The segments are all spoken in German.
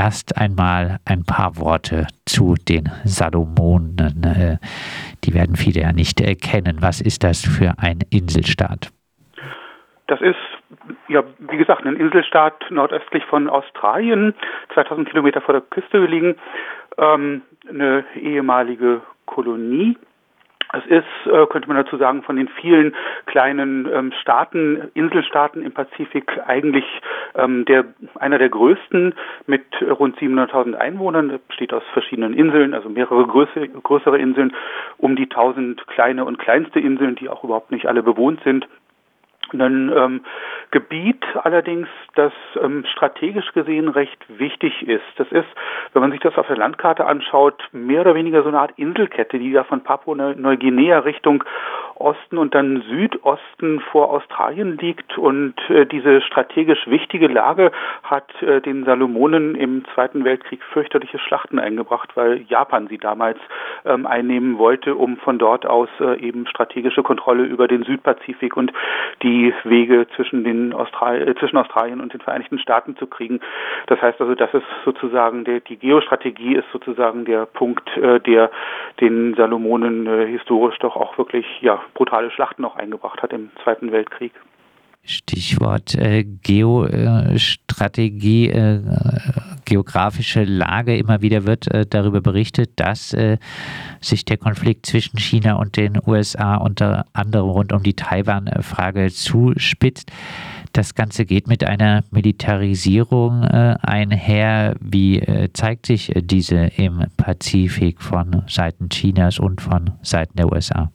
erst einmal ein paar Worte zu den Salomonen. Äh, die werden viele ja nicht erkennen. Was ist das für ein Inselstaat? Das ist, ja, wie gesagt, ein Inselstaat nordöstlich von Australien, 2000 Kilometer vor der Küste gelegen, ähm, eine ehemalige Kolonie es ist, äh, könnte man dazu sagen, von den vielen kleinen ähm, Staaten, Inselstaaten im Pazifik eigentlich ähm, der, einer der größten mit rund 700.000 Einwohnern. Das besteht aus verschiedenen Inseln, also mehrere größere Inseln, um die 1000 kleine und kleinste Inseln, die auch überhaupt nicht alle bewohnt sind ein ähm, Gebiet allerdings, das ähm, strategisch gesehen recht wichtig ist. Das ist, wenn man sich das auf der Landkarte anschaut, mehr oder weniger so eine Art Inselkette, die da von Papua-Neuguinea Richtung Osten und dann Südosten vor Australien liegt. Und äh, diese strategisch wichtige Lage hat äh, den Salomonen im Zweiten Weltkrieg fürchterliche Schlachten eingebracht, weil Japan sie damals ähm, einnehmen wollte, um von dort aus äh, eben strategische Kontrolle über den Südpazifik und die die Wege zwischen, den Austral äh, zwischen Australien und den Vereinigten Staaten zu kriegen. Das heißt also, das ist sozusagen der, die Geostrategie ist sozusagen der Punkt, äh, der den Salomonen äh, historisch doch auch wirklich ja, brutale Schlachten auch eingebracht hat im Zweiten Weltkrieg. Stichwort äh, Geostrategie, äh, geografische Lage. Immer wieder wird äh, darüber berichtet, dass äh, sich der Konflikt zwischen China und den USA unter anderem rund um die Taiwan-Frage zuspitzt. Das Ganze geht mit einer Militarisierung äh, einher. Wie äh, zeigt sich diese im Pazifik von Seiten Chinas und von Seiten der USA?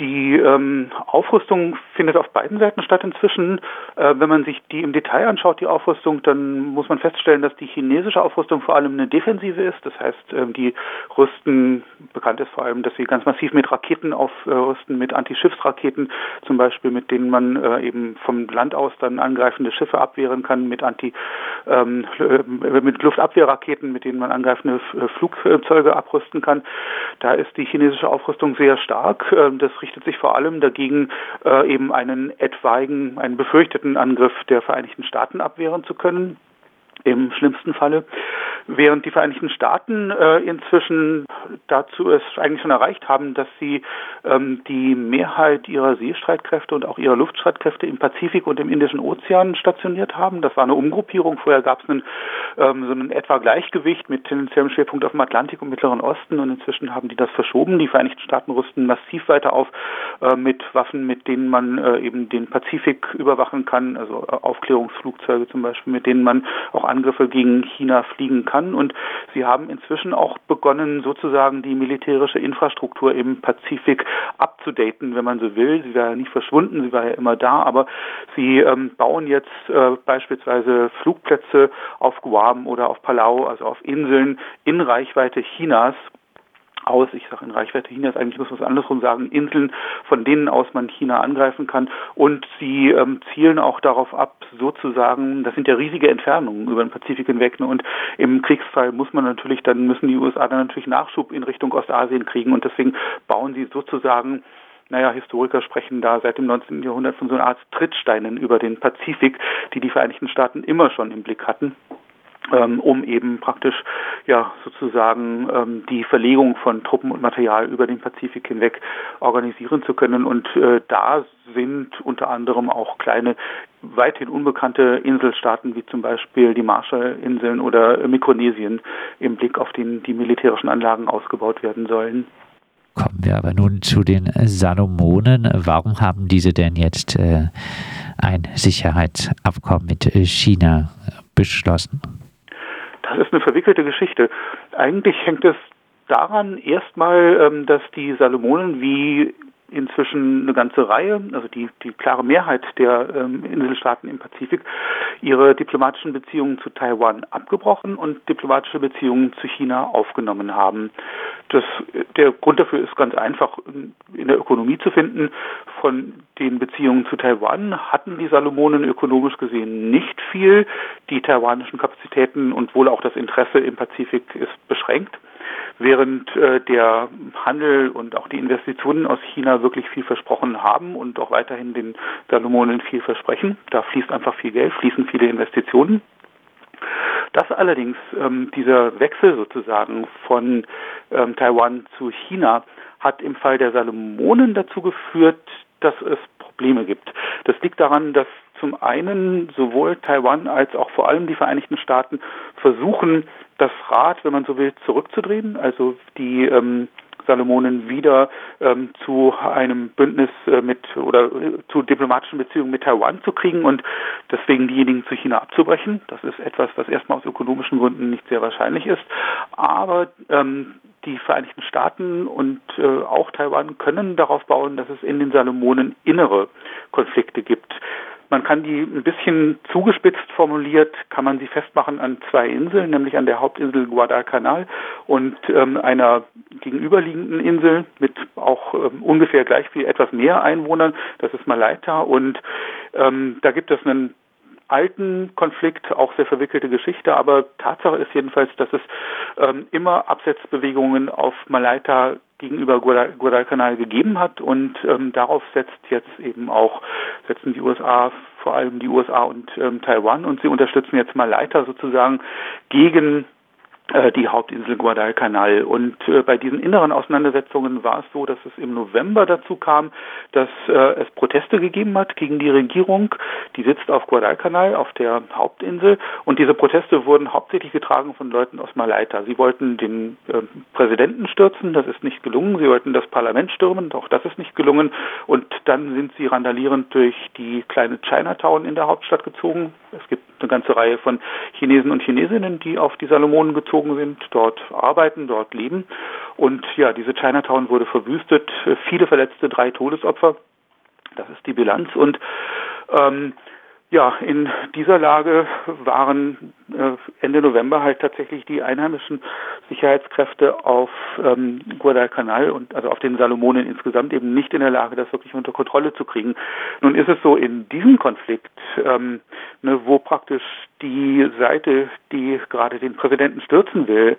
Die ähm, Aufrüstung findet auf beiden Seiten statt inzwischen. Äh, wenn man sich die im Detail anschaut, die Aufrüstung, dann muss man feststellen, dass die chinesische Aufrüstung vor allem eine defensive ist. Das heißt, ähm, die rüsten, bekannt ist vor allem, dass sie ganz massiv mit Raketen aufrüsten, mit Antischiffsraketen zum Beispiel, mit denen man äh, eben vom Land aus dann angreifende Schiffe abwehren kann, mit Anti, ähm, äh, mit Luftabwehrraketen, mit denen man angreifende äh, Flugzeuge abrüsten kann. Da ist die chinesische Aufrüstung sehr stark. Ähm, das richtet sich vor allem dagegen, äh, eben einen etwaigen, einen befürchteten Angriff der Vereinigten Staaten abwehren zu können im schlimmsten Falle. Während die Vereinigten Staaten äh, inzwischen dazu es eigentlich schon erreicht haben, dass sie ähm, die Mehrheit ihrer Seestreitkräfte und auch ihrer Luftstreitkräfte im Pazifik und im Indischen Ozean stationiert haben. Das war eine Umgruppierung. Vorher gab es einen, ähm, so ein etwa Gleichgewicht mit tendenziellem Schwerpunkt auf dem Atlantik und Mittleren Osten und inzwischen haben die das verschoben. Die Vereinigten Staaten rüsten massiv weiter auf äh, mit Waffen, mit denen man äh, eben den Pazifik überwachen kann, also äh, Aufklärungsflugzeuge zum Beispiel, mit denen man auch Angriffe gegen China fliegen kann. Und sie haben inzwischen auch begonnen, sozusagen die militärische Infrastruktur im Pazifik abzudaten, wenn man so will. Sie war ja nicht verschwunden, sie war ja immer da, aber sie ähm, bauen jetzt äh, beispielsweise Flugplätze auf Guam oder auf Palau, also auf Inseln in Reichweite Chinas, aus, ich sage in Reichweite Chinas, eigentlich muss man es andersrum sagen, Inseln, von denen aus man China angreifen kann. Und sie ähm, zielen auch darauf ab, sozusagen, das sind ja riesige Entfernungen über den Pazifik hinweg. Ne? Und im Kriegsfall muss man natürlich, dann müssen die USA dann natürlich Nachschub in Richtung Ostasien kriegen. Und deswegen bauen sie sozusagen naja, Historiker sprechen da seit dem 19. Jahrhundert von so einer Art Trittsteinen über den Pazifik, die die Vereinigten Staaten immer schon im Blick hatten um eben praktisch ja sozusagen ähm, die Verlegung von Truppen und Material über den Pazifik hinweg organisieren zu können. Und äh, da sind unter anderem auch kleine, weithin unbekannte Inselstaaten wie zum Beispiel die Marshallinseln oder Mikronesien im Blick, auf den die militärischen Anlagen ausgebaut werden sollen. Kommen wir aber nun zu den Salomonen. Warum haben diese denn jetzt äh, ein Sicherheitsabkommen mit China beschlossen? Das ist eine verwickelte Geschichte. Eigentlich hängt es daran erstmal, ähm, dass die Salomonen wie inzwischen eine ganze Reihe, also die, die klare Mehrheit der ähm, Inselstaaten im Pazifik, ihre diplomatischen Beziehungen zu Taiwan abgebrochen und diplomatische Beziehungen zu China aufgenommen haben. Das, der Grund dafür ist ganz einfach in der Ökonomie zu finden. Von den Beziehungen zu Taiwan hatten die Salomonen ökonomisch gesehen nicht viel. Die taiwanischen Kapazitäten und wohl auch das Interesse im Pazifik ist beschränkt während äh, der Handel und auch die Investitionen aus China wirklich viel versprochen haben und auch weiterhin den Salomonen viel versprechen. Da fließt einfach viel Geld, fließen viele Investitionen. Dass allerdings ähm, dieser Wechsel sozusagen von ähm, Taiwan zu China hat im Fall der Salomonen dazu geführt, dass es Probleme gibt. Das liegt daran, dass zum einen sowohl Taiwan als auch vor allem die Vereinigten Staaten versuchen, das Rad, wenn man so will, zurückzudrehen. Also die ähm, Salomonen wieder ähm, zu einem Bündnis äh, mit oder äh, zu diplomatischen Beziehungen mit Taiwan zu kriegen und deswegen diejenigen zu China abzubrechen. Das ist etwas, was erstmal aus ökonomischen Gründen nicht sehr wahrscheinlich ist. Aber ähm, die Vereinigten Staaten und äh, auch Taiwan können darauf bauen, dass es in den Salomonen innere Konflikte gibt. Man kann die ein bisschen zugespitzt formuliert, kann man sie festmachen an zwei Inseln, nämlich an der Hauptinsel Guadalcanal und ähm, einer gegenüberliegenden Insel mit auch ähm, ungefähr gleich viel etwas mehr Einwohnern, das ist Malaita und ähm, da gibt es einen alten Konflikt, auch sehr verwickelte Geschichte, aber Tatsache ist jedenfalls, dass es ähm, immer Absetzbewegungen auf Malaita gegenüber Guadalcanal gegeben hat und ähm, darauf setzt jetzt eben auch, setzen die USA, vor allem die USA und ähm, Taiwan und sie unterstützen jetzt Malaita sozusagen gegen die Hauptinsel Guadalcanal. Und äh, bei diesen inneren Auseinandersetzungen war es so, dass es im November dazu kam, dass äh, es Proteste gegeben hat gegen die Regierung. Die sitzt auf Guadalcanal, auf der Hauptinsel. Und diese Proteste wurden hauptsächlich getragen von Leuten aus Malaita. Sie wollten den äh, Präsidenten stürzen, das ist nicht gelungen. Sie wollten das Parlament stürmen, auch das ist nicht gelungen. Und dann sind sie randalierend durch die kleine Chinatown in der Hauptstadt gezogen. Es gibt eine ganze Reihe von Chinesen und Chinesinnen, die auf die Salomonen gezogen sind, dort arbeiten, dort leben. Und ja, diese Chinatown wurde verwüstet, viele Verletzte, drei Todesopfer. Das ist die Bilanz. Und ähm, ja, in dieser Lage waren äh, Ende November halt tatsächlich die einheimischen Sicherheitskräfte auf ähm, Guadalcanal und also auf den Salomonen insgesamt eben nicht in der Lage, das wirklich unter Kontrolle zu kriegen. Nun ist es so in diesem Konflikt, ähm, ne, wo praktisch die Seite, die gerade den Präsidenten stürzen will,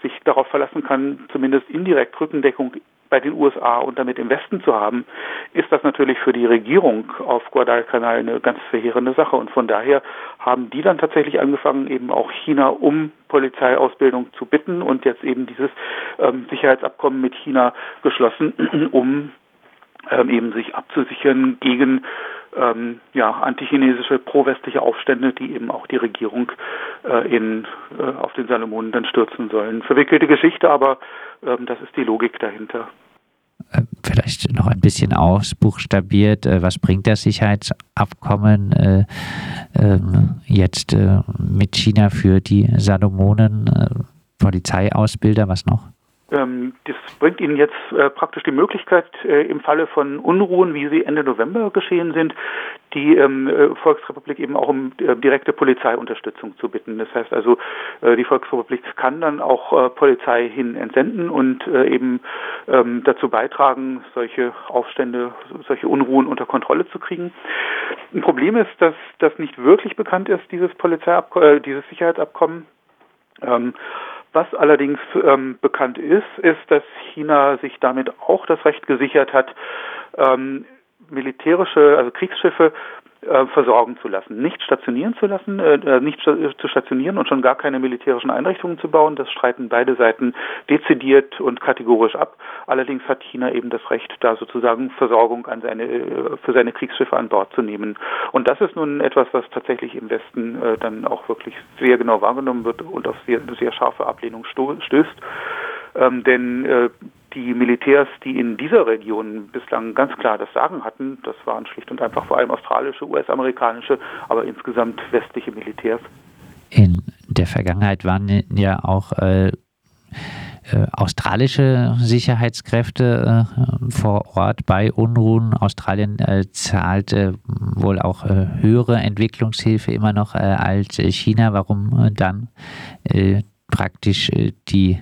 sich darauf verlassen kann, zumindest indirekt Rückendeckung bei den USA und damit im Westen zu haben, ist das natürlich für die Regierung auf Guadalcanal eine ganz verheerende Sache. Und von daher haben die dann tatsächlich angefangen, eben auch China um Polizeiausbildung zu bitten und jetzt eben dieses ähm, Sicherheitsabkommen mit China geschlossen, um ähm, eben sich abzusichern gegen ähm, ja, antichinesische, pro-westliche Aufstände, die eben auch die Regierung äh, in, äh, auf den Salomonen dann stürzen sollen. Verwickelte Geschichte, aber ähm, das ist die Logik dahinter. Äh, vielleicht noch ein bisschen ausbuchstabiert, äh, was bringt das Sicherheitsabkommen äh, ähm, jetzt mit China für die Salomonen, Polizeiausbilder, was noch? Ähm, das bringt Ihnen jetzt äh, praktisch die Möglichkeit, äh, im Falle von Unruhen, wie sie Ende November geschehen sind, die ähm, äh, Volksrepublik eben auch um äh, direkte Polizeiunterstützung zu bitten. Das heißt also, äh, die Volksrepublik kann dann auch äh, Polizei hin entsenden und eben ähm, dazu beitragen, solche Aufstände, solche Unruhen unter Kontrolle zu kriegen. Ein Problem ist, dass das nicht wirklich bekannt ist, dieses Polizeiabkommen, dieses Sicherheitsabkommen. Ähm, was allerdings ähm, bekannt ist, ist, dass China sich damit auch das Recht gesichert hat, ähm, militärische, also Kriegsschiffe äh, versorgen zu lassen, nicht stationieren zu lassen, äh, äh nicht zu stationieren und schon gar keine militärischen Einrichtungen zu bauen. Das streiten beide Seiten dezidiert und kategorisch ab. Allerdings hat China eben das Recht, da sozusagen Versorgung an seine, äh, für seine Kriegsschiffe an Bord zu nehmen. Und das ist nun etwas, was tatsächlich im Westen äh, dann auch wirklich sehr genau wahrgenommen wird und auf sehr, sehr scharfe Ablehnung stößt. Ähm, denn äh, die Militärs, die in dieser Region bislang ganz klar das Sagen hatten, das waren schlicht und einfach vor allem australische, US-amerikanische, aber insgesamt westliche Militärs. In der Vergangenheit waren ja auch äh, äh, australische Sicherheitskräfte äh, vor Ort bei Unruhen. Australien äh, zahlt äh, wohl auch äh, höhere Entwicklungshilfe immer noch als China. Warum dann praktisch äh, die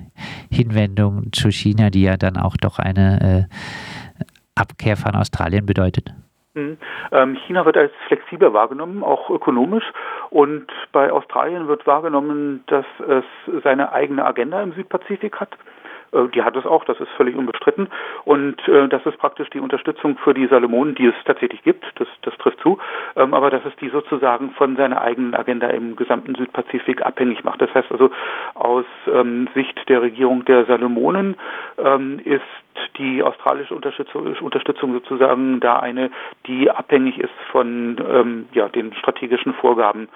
Hinwendung zu China, die ja dann auch doch eine äh, Abkehr von Australien bedeutet. Mhm. Ähm, China wird als flexibler wahrgenommen, auch ökonomisch. Und bei Australien wird wahrgenommen, dass es seine eigene Agenda im Südpazifik hat. Äh, die hat es auch, das ist völlig unbestritten. Und äh, das ist praktisch die Unterstützung für die Salomonen, die es tatsächlich gibt, das, das trifft zu, ähm, aber dass es die sozusagen von seiner eigenen Agenda im gesamten Südpazifik abhängig macht. also aus ähm, Sicht der Regierung der Salomonen ähm, ist die australische Unterstützung, sozusagen da eine, die abhängig ist von ähm, ja, den strategischen Vorgaben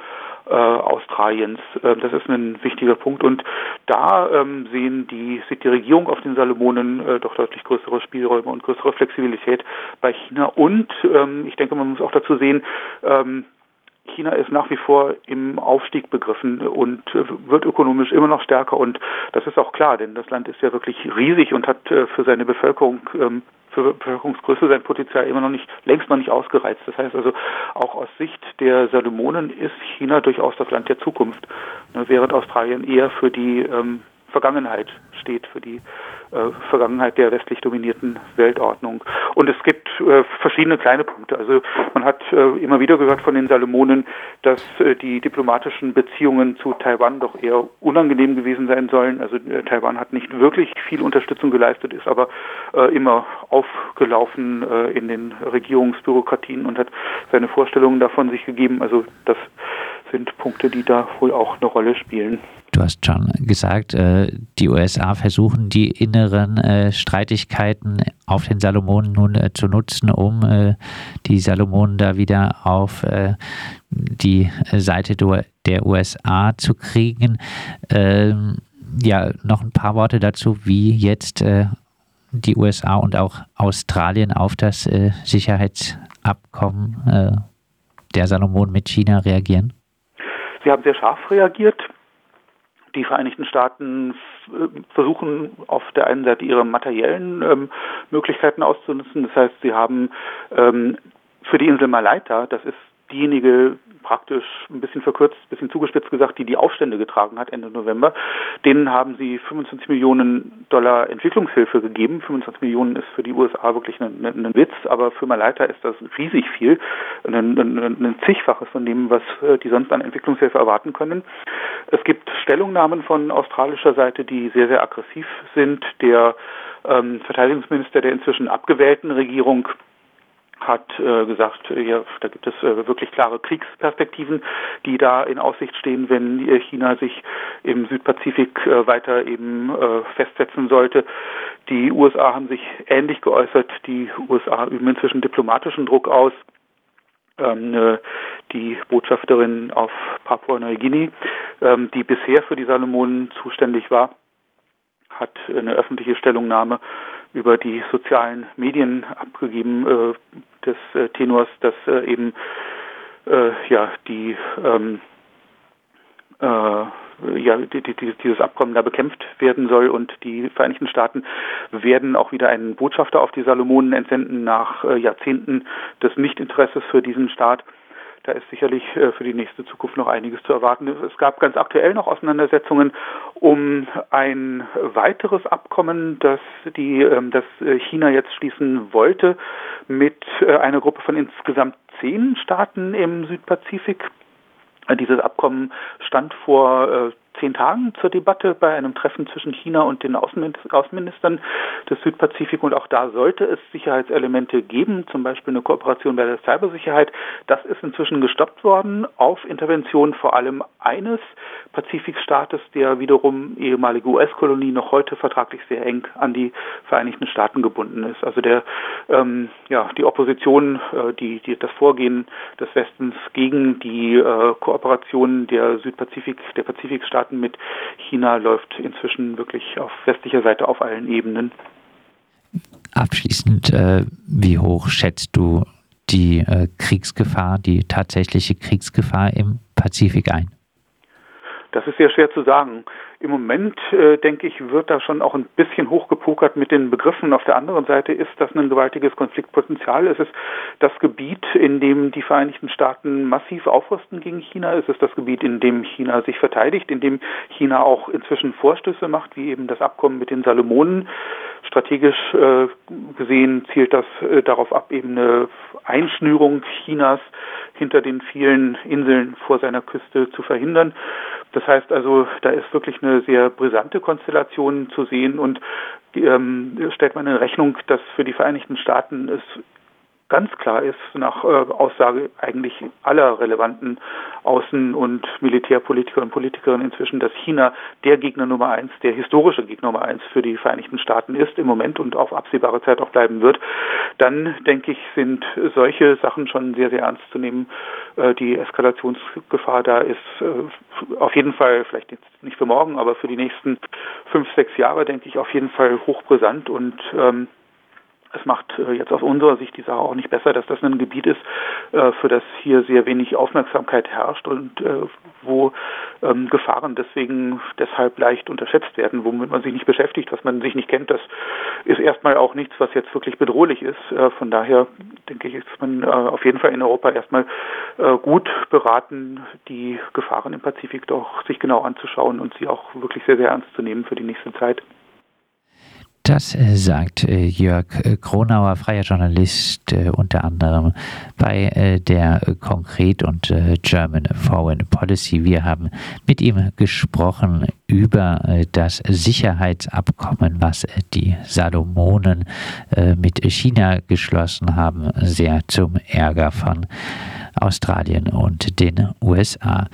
äh, Australiens. Äh, das ist ein wichtiger Punkt und da ähm, sehen die, sieht die Regierung auf den Salomonen äh, doch deutlich größere Spielräume und größere Flexibilität bei China und ähm, ich denke, man muss auch dazu sehen, ähm, China ist nach wie vor im Aufstieg begriffen und wird ökonomisch immer noch stärker und das ist auch klar, denn das Land ist ja wirklich riesig und hat äh, für seine Bevölkerung ähm, für Bevölkerungsgröße sein Potenzial immer noch nicht, längst noch nicht ausgereizt. Das heißt also, auch aus Sicht der Salomonen ist China durchaus das Land der Zukunft, ne, während Australien eher für die ähm, Vergangenheit steht, für die äh, Vergangenheit der westlich dominierten Weltordnung. Und es gibt äh, verschiedene kleine Punkte. Also man hat äh, immer wieder gehört von den Salomonen, dass äh, die diplomatischen Beziehungen zu Taiwan doch eher unangenehm gewesen sein sollen. Also äh, Taiwan hat nicht wirklich viel Unterstützung geleistet, ist aber äh, immer aufgelaufen in den Regierungsbürokratien und hat seine Vorstellungen davon sich gegeben. Also das sind Punkte, die da wohl auch eine Rolle spielen. Du hast schon gesagt, äh, die USA versuchen die inneren äh, Streitigkeiten auf den Salomonen nun äh, zu nutzen, um die Salomonen da wieder auf die Seite der USA zu kriegen. Ähm, ja, noch ein paar Worte dazu, wie jetzt die USA und auch Australien auf das Sicherheitsabkommen der Salomonen mit China reagieren. Sie haben sehr scharf reagiert. Die Vereinigten Staaten äh, versuchen auf der einen Seite ihre materiellen ähm, Möglichkeiten auszunutzen. Das heißt, sie haben ähm, für die Insel Malaita, das ist diejenige praktisch ein bisschen verkürzt, ein bisschen zugespitzt gesagt, die die Aufstände getragen hat Ende November. Denen haben sie 25 Millionen Dollar Entwicklungshilfe gegeben. 25 Millionen ist für die USA wirklich ein, ein, ein Witz, aber für Malaita ist das riesig viel, ein, ein, zigfaches von dem, was äh, die sonst an Entwicklungshilfe erwarten können. Es gibt Stellungnahmen von australischer Seite, die sehr, sehr aggressiv sind. Der ähm, Verteidigungsminister der inzwischen abgewählten Regierung hat äh, gesagt, äh, ja, da gibt es äh, wirklich klare Kriegsperspektiven, die da in Aussicht stehen, wenn äh, China sich im Südpazifik äh, weiter eben äh, festsetzen sollte. Die USA haben sich ähnlich geäußert. Die USA üben inzwischen diplomatischen Druck aus. Ähm, äh, die Botschafterin auf Papua-Neuguinea, ähm, die bisher für die Salomonen zuständig war, hat eine öffentliche Stellungnahme über die sozialen Medien abgegeben äh, des äh, Tenors, dass äh, eben äh, ja die ähm, äh, ja, die, die, dieses Abkommen da bekämpft werden soll und die Vereinigten Staaten werden auch wieder einen Botschafter auf die Salomonen entsenden nach äh, Jahrzehnten des Nichtinteresses für diesen Staat. Da ist sicherlich äh, für die nächste Zukunft noch einiges zu erwarten. Es gab ganz aktuell noch Auseinandersetzungen um ein weiteres Abkommen, das die, ähm, das äh, China jetzt schließen wollte mit äh, einer Gruppe von insgesamt zehn Staaten im Südpazifik. Dieses Abkommen stand vor zehn Tagen zur Debatte bei einem Treffen zwischen China und den Außenministern des Südpazifik. Und auch da sollte es Sicherheitselemente geben, zum Beispiel eine Kooperation bei der Cybersicherheit. Das ist inzwischen gestoppt worden auf Intervention vor allem eines Pazifikstaates, der wiederum ehemalige US-Kolonie noch heute vertraglich sehr eng an die Vereinigten Staaten gebunden ist. Also der, ähm, ja, die Opposition, äh, die, die, das Vorgehen des Westens gegen die äh, Kooperation der Südpazifik, der Pazifikstaaten Staaten mit China läuft inzwischen wirklich auf westlicher Seite auf allen Ebenen. Abschließend, äh, wie hoch schätzt du die äh, Kriegsgefahr, die tatsächliche Kriegsgefahr im Pazifik ein? Das ist sehr schwer zu sagen. Im Moment, äh, denke ich, wird da schon auch ein bisschen hochgepokert mit den Begriffen. Auf der anderen Seite ist das ein gewaltiges Konfliktpotenzial. Es ist das Gebiet, in dem die Vereinigten Staaten massiv aufrüsten gegen China. Es ist das Gebiet, in dem China sich verteidigt, in dem China auch inzwischen Vorstöße macht, wie eben das Abkommen mit den Salomonen. Strategisch äh, gesehen zielt das äh, darauf ab, eben eine Einschnürung Chinas hinter den vielen Inseln vor seiner Küste zu verhindern. Das heißt also, da ist wirklich eine sehr brisante Konstellation zu sehen und ähm, stellt man in Rechnung, dass für die Vereinigten Staaten es ganz klar ist, nach äh, Aussage eigentlich aller relevanten Außen- und Militärpolitiker und Politikerinnen inzwischen, dass China der Gegner Nummer eins, der historische Gegner Nummer eins für die Vereinigten Staaten ist im Moment und auf absehbare Zeit auch bleiben wird, dann denke ich, sind solche Sachen schon sehr, sehr ernst zu nehmen. Äh, die Eskalationsgefahr da ist äh, auf jeden Fall, vielleicht jetzt nicht für morgen, aber für die nächsten fünf, sechs Jahre, denke ich, auf jeden Fall hochbrisant und ähm, es macht äh, jetzt aus unserer Sicht die Sache auch nicht besser, dass das ein Gebiet ist, äh, für das hier sehr wenig Aufmerksamkeit herrscht und äh, wo ähm, Gefahren deswegen deshalb leicht unterschätzt werden, womit man sich nicht beschäftigt, was man sich nicht kennt. Das ist erstmal auch nichts, was jetzt wirklich bedrohlich ist. Von daher denke ich, ist man auf jeden Fall in Europa erstmal gut beraten, die Gefahren im Pazifik doch sich genau anzuschauen und sie auch wirklich sehr, sehr ernst zu nehmen für die nächste Zeit. Das äh, sagt äh, Jörg äh, Kronauer, freier Journalist, unter anderem bei der Konkret und German Foreign Policy. Wir haben mit ihm gesprochen über das Sicherheitsabkommen, was die Salomonen mit China geschlossen haben, sehr zum Ärger von Australien und den USA.